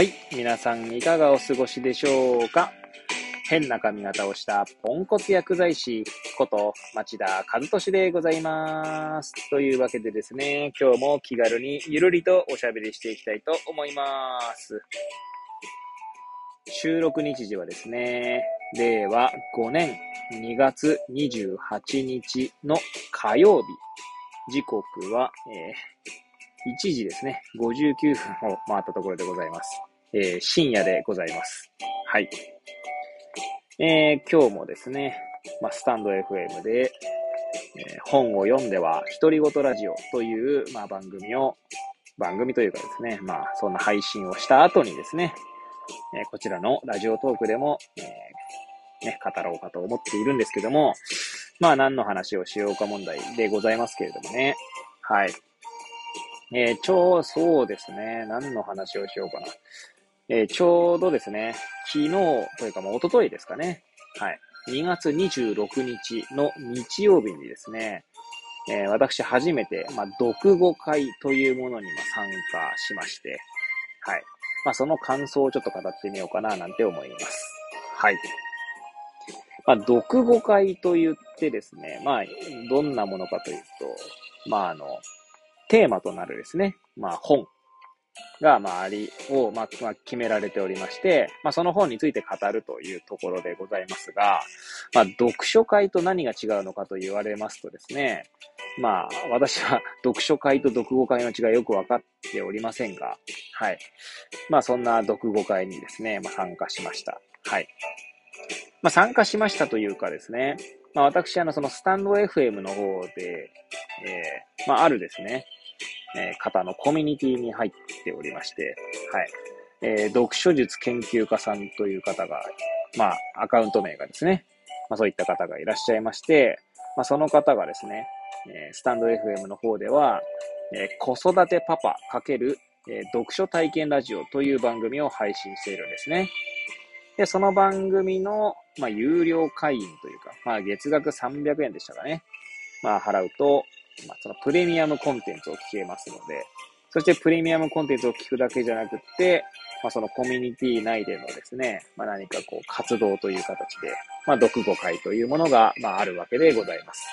はい。皆さんいかがお過ごしでしょうか？変な髪型をしたポンコツ薬剤師こと町田和俊でございます。というわけでですね、今日も気軽にゆるりとおしゃべりしていきたいと思います。収録日時はですね、令和5年2月28日の火曜日。時刻は、えー1時ですね、59分を回ったところでございます。えー深夜でございます。はい。えー今日もですね、まあ、スタンド FM で、えー本を読んでは独り言ラジオという、まあ、番組を、番組というかですね、まあ、そんな配信をした後にですね、えこちらのラジオトークでも、えね、語ろうかと思っているんですけども、まあ、何の話をしようか問題でございますけれどもね。はい。えー、ちょう、そうですね。何の話をしようかな。えーちょうどですね、昨日というかもう一昨日ですかね。はい。2月26日の日曜日にですね、えー私初めて、まあ、読語会というものにまあ参加しまして、はい。まあ、その感想をちょっと語ってみようかななんて思います。はい。まあ、読語会と言ってですね、まあ、どんなものかというと、まあ、あの、テーマとなるですね、まあ、本が、まあ、あり、を、まあ、まあ、決められておりまして、まあ、その本について語るというところでございますが、まあ、読書会と何が違うのかと言われますとですね、まあ、私は読書会と読語会の違いよくわかっておりませんが、はい。まあ、そんな読語会にですね、まあ、参加しました。はい。まあ、参加しましたというかですね、まあ、私、あの、そのスタンド FM の方で、えーまあ、あるですね、え方のコミュニティに入っておりまして、はい。えー読書術研究家さんという方が、まあ、アカウント名がですね、まあ、そういった方がいらっしゃいまして、まあ、その方がですね、えスタンド FM の方では、え子育てパパ×、読書体験ラジオという番組を配信しているんですね。で、その番組の、まあ、有料会員というか、まあ、月額300円でしたかね。まあ、払うと、まあ、そのプレミアムコンテンツを聞けますので、そしてプレミアムコンテンツを聞くだけじゃなくって、まあ、そのコミュニティ内でのですね、まあ、何かこう活動という形で、まあ、読語会というものが、まあ、あるわけでございます。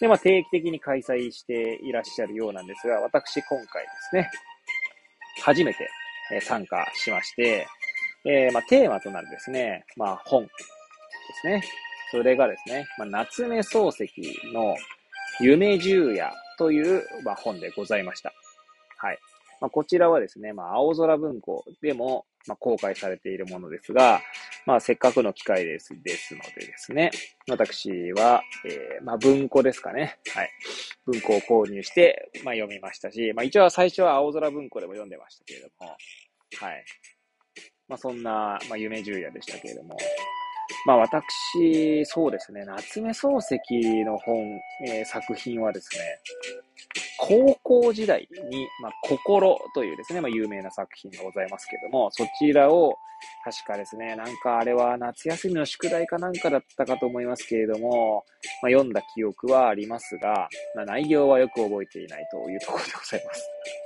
で、まあ、定期的に開催していらっしゃるようなんですが、私今回ですね、初めて参加しまして、えーまあ、テーマとなるですね、まあ、本ですね。それがですね、まあ、夏目漱石の夢十夜という、まあ、本でございました。はい。まあ、こちらはですね、まあ、青空文庫でも、まあ、公開されているものですが、まあ、せっかくの機会です、ですのでですね、私は、えーまあ、文庫ですかね。はい。文庫を購入して、まあ、読みましたし、まあ、一応最初は青空文庫でも読んでましたけれども、はい。まあ、そんな、まあ、夢十夜でしたけれども、まあ私、そうですね、夏目漱石の本、えー作品はですね、高校時代に、まあ、心というですね、まあ、有名な作品がございますけども、そちらを、確かですね、なんかあれは夏休みの宿題かなんかだったかと思いますけれども、まあ、読んだ記憶はありますが、まあ、内容はよく覚えていないというところでございます。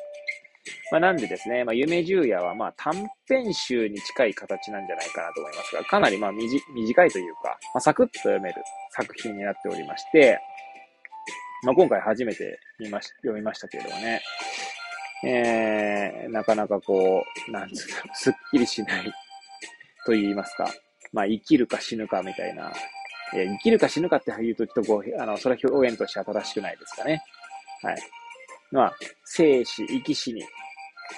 まあ、なんでですね、まあ、夢十夜はまあ短編集に近い形なんじゃないかなと思いますが、かなりまあみじ短いというか、まあ、サクッと読める作品になっておりまして、まあ、今回初めて見まし読みましたけれどもね、えー、なかなかこう、なんつうの、すっきりしないと言いますか、まあ、生きるか死ぬかみたいな、いや生きるか死ぬかって言うとちょっとこう、あの、それは表現としては正しくないですかね。はい。まあ、生死、生き死に、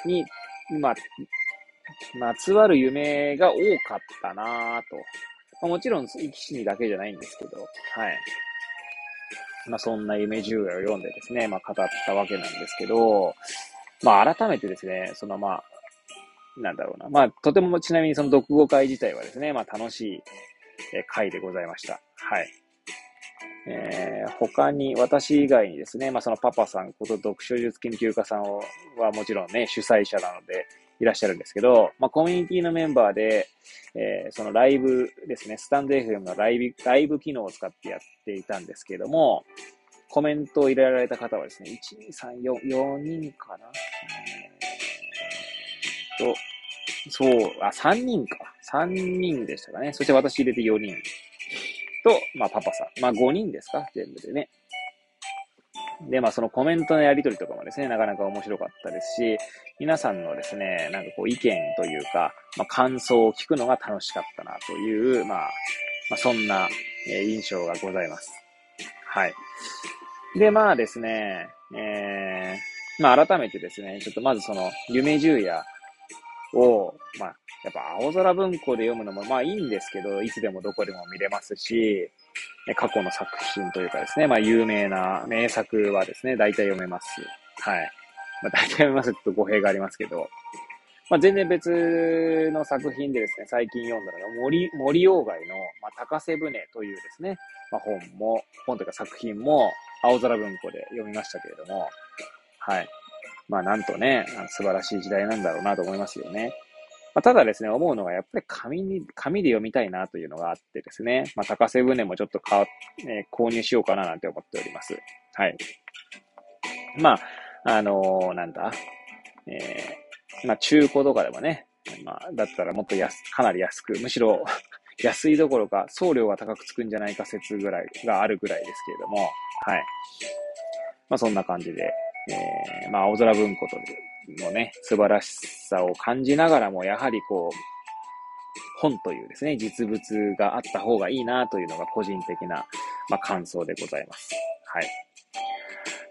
に、まあ、まつわる夢が多かったなぁと。まあ、もちろん、生き死にだけじゃないんですけど、はい。まあ、そんな夢十夜を読んでですね、まあ、語ったわけなんですけど、まあ、改めてですね、そのまあ、なんだろうな。まあ、とてもちなみにその読語会自体はですね、まあ、楽しいえ会でございました。はい。えー他に、私以外にですね、まあ、そのパパさんこと読書術研究家さんはもちろんね、主催者なのでいらっしゃるんですけど、まあ、コミュニティのメンバーで、えーそのライブですね、スタンド FM のライブ、ライブ機能を使ってやっていたんですけども、コメントを入れられた方はですね、1、2、3、4、4人かな、えーと、そう、あ、3人か。3人でしたかね。そして私入れて4人。と、まあ、パパさん。まあ、5人ですか全部でね。で、まあ、そのコメントのやりとりとかもですね、なかなか面白かったですし、皆さんのですね、なんかこう意見というか、まあ、感想を聞くのが楽しかったなという、まあ、まあ、そんな、え印象がございます。はい。で、まあですね、えー、まあ改めてですね、ちょっとまずその、夢十夜を、まあ、やっぱ青空文庫で読むのもまあいいんですけど、いつでもどこでも見れますし、過去の作品というかですね、まあ有名な名作はですね、大体読めます。はい。まあ大体読めますと語弊がありますけど、まあ全然別の作品でですね、最近読んだのが森、森鴎外の、まあ、高瀬船というですね、まあ本も、本というか作品も青空文庫で読みましたけれども、はい。まあなんとね、素晴らしい時代なんだろうなと思いますよね。まあ、ただですね、思うのがやっぱり紙に、紙で読みたいなというのがあってですね、まあ高瀬船もちょっと買、えー、購入しようかななんて思っております。はい。まあ、あのー、なんだ、えー、まあ中古とかでもね、まあ、だったらもっと安、かなり安く、むしろ 安いどころか送料が高くつくんじゃないか説ぐらいがあるぐらいですけれども、はい。まあそんな感じで、えー、まあ、青空文庫とのね、素晴らしさを感じながらも、やはりこう、本というですね、実物があった方がいいなというのが個人的な、まあ、感想でございます。はい。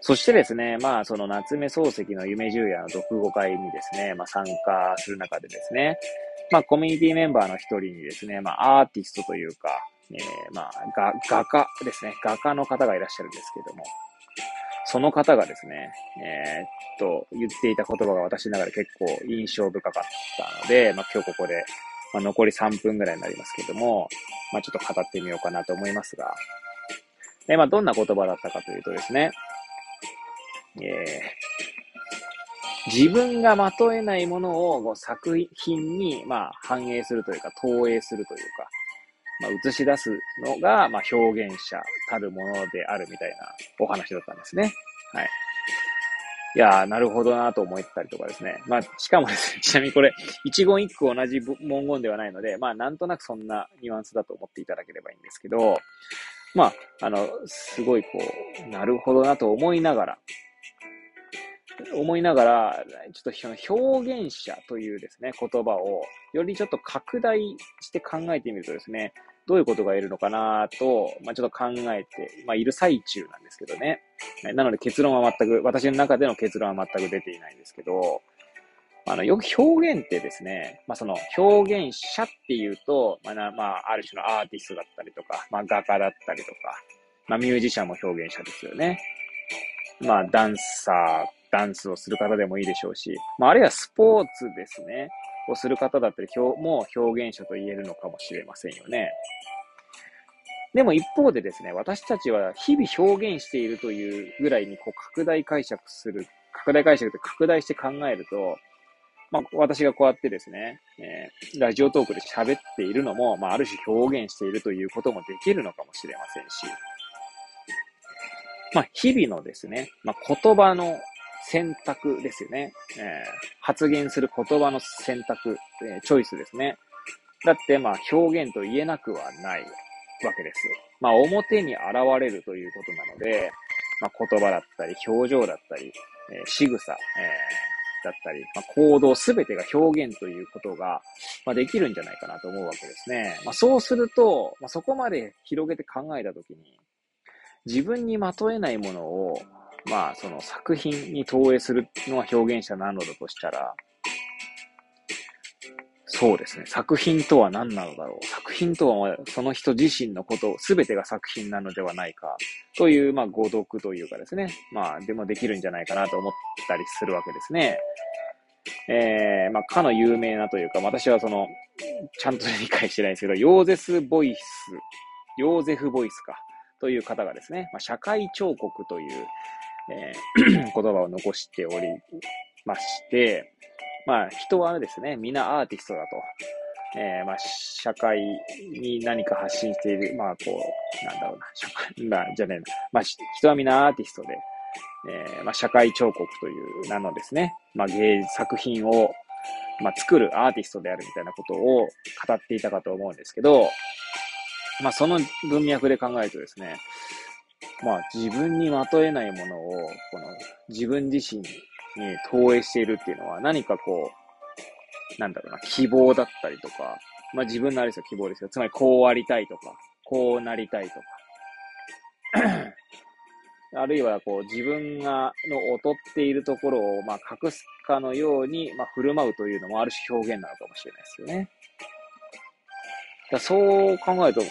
そしてですね、まあ、その夏目漱石の夢十夜の読語会にですね、まあ、参加する中でですね、まあ、コミュニティメンバーの一人にですね、まあ、アーティストというか、えー、まあ、画家ですね、画家の方がいらっしゃるんですけども、その方がですね、えー、っと、言っていた言葉が私ながら結構印象深かったので、まあ、今日ここで、まあ、残り3分ぐらいになりますけども、まあ、ちょっと語ってみようかなと思いますが、えー、まあ、どんな言葉だったかというとですね、えー、自分がまとえないものを作品に、まあ、反映するというか、投影するというか、まあ、映し出すのが、まあ、表現者たるものであるみたいなお話だったんですね。はい。いやー、なるほどなと思ったりとかですね。まあ、しかもですね、ちなみにこれ、一言一句同じ文言ではないので、まあ、なんとなくそんなニュアンスだと思っていただければいいんですけど、まあ、あの、すごいこう、なるほどなと思いながら、思いながら、ちょっと表現者というですね、言葉を、よりちょっと拡大して考えてみるとですね、どういうことがいるのかなと、まあ、ちょっと考えて、まあ、いる最中なんですけどね。なので結論は全く、私の中での結論は全く出ていないんですけど、あの、よく表現ってですね、まあ、その表現者っていうと、まあ、まあ、ある種のアーティストだったりとか、まあ、画家だったりとか、まあ、ミュージシャンも表現者ですよね。まあ、ダンサー、ダンスをする方でもいいでしょうし、まあ、あるいはスポーツですね。をする方だったり、もう表現者と言えるのかもしれませんよね。でも一方でですね、私たちは日々表現しているというぐらいにこう拡大解釈する、拡大解釈で拡大して考えると、まあ、私がこうやってですね、えー、ラジオトークで喋っているのも、まあ、ある種表現しているということもできるのかもしれませんし、まあ、日々のですね、まあ、言葉の選択ですよね。えー、発言する言葉の選択、えー、チョイスですね。だって、まあ、表現と言えなくはないわけです。まあ、表に現れるということなので、まあ、言葉だったり、表情だったり、えー、仕草、えー、だったり、まあ、行動すべてが表現ということが、まあ、できるんじゃないかなと思うわけですね。まあ、そうすると、まあ、そこまで広げて考えたときに、自分にまとえないものを、まあ、その作品に投影するのは表現者なのだとしたら、そうですね。作品とは何なのだろう。作品とはその人自身のこと、すべてが作品なのではないか。という、まあ、誤読というかですね。まあ、でもできるんじゃないかなと思ったりするわけですね。えー、まあ、かの有名なというか、私はその、ちゃんと理解してないんですけど、ヨーゼス・ボイス、ヨーゼフ・ボイスか、という方がですね、まあ、社会彫刻という、えー、言葉を残しておりまして、まあ、人はですね、皆アーティストだと。えー、まあ、社会に何か発信している、まあ、こう、なんだろうな、社会、まあ、じゃねえな。まあ、人は皆アーティストで、えー、まあ、社会彫刻という名のですね、まあ、芸作品を、まあ、作るアーティストであるみたいなことを語っていたかと思うんですけど、まあ、その文脈で考えるとですね、まあ、自分にまとえないものを、この自分自身に投影しているっていうのは何かこう、なんだろうな、希望だったりとか、まあ自分のあれですよ、希望ですよ。つまりこうありたいとか、こうなりたいとか。あるいは、こう、自分が、の劣っているところを、まあ、隠すかのように、まあ、振る舞うというのもある種表現なのかもしれないですよね。だそう考えると、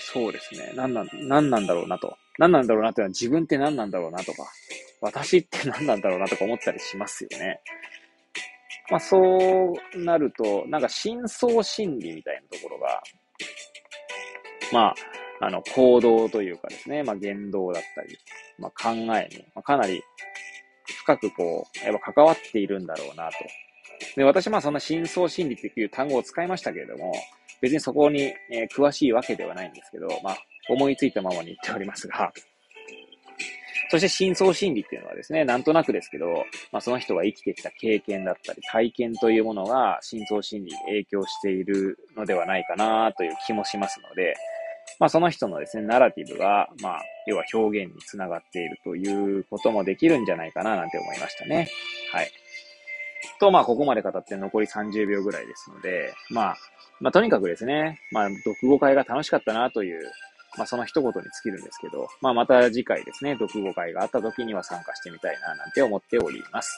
そうですね。何なん、何なんだろうなと。何なんだろうなっていうのは自分って何なんだろうなとか、私って何なんだろうなとか思ったりしますよね。まあ、そうなると、なんか深層心理みたいなところが、まあ、あの、行動というかですね、まあ、言動だったり、まあ、考えに、まあ、かなり深くこう、やっぱ関わっているんだろうなと。で、私まあそんな深層心理っていう単語を使いましたけれども、別にそこに、えー、詳しいわけではないんですけど、まあ、思いついたままに言っておりますが、そして深層心理っていうのはですね、なんとなくですけど、まあ、その人が生きてきた経験だったり、体験というものが深層心理に影響しているのではないかなという気もしますので、まあ、その人のですね、ナラティブが、まあ、要は表現につながっているということもできるんじゃないかななんて思いましたね。はい。と、まあ、ここまで語って残り30秒ぐらいですので、まあ、まあ、とにかくですね、まあ、読語会が楽しかったなという、まあ、その一言に尽きるんですけど、まあ、また次回ですね、読語会があった時には参加してみたいな、なんて思っております。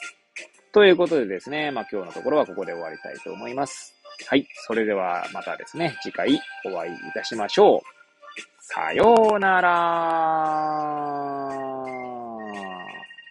ということでですね、まあ、今日のところはここで終わりたいと思います。はい。それではまたですね、次回お会いいたしましょう。さようなら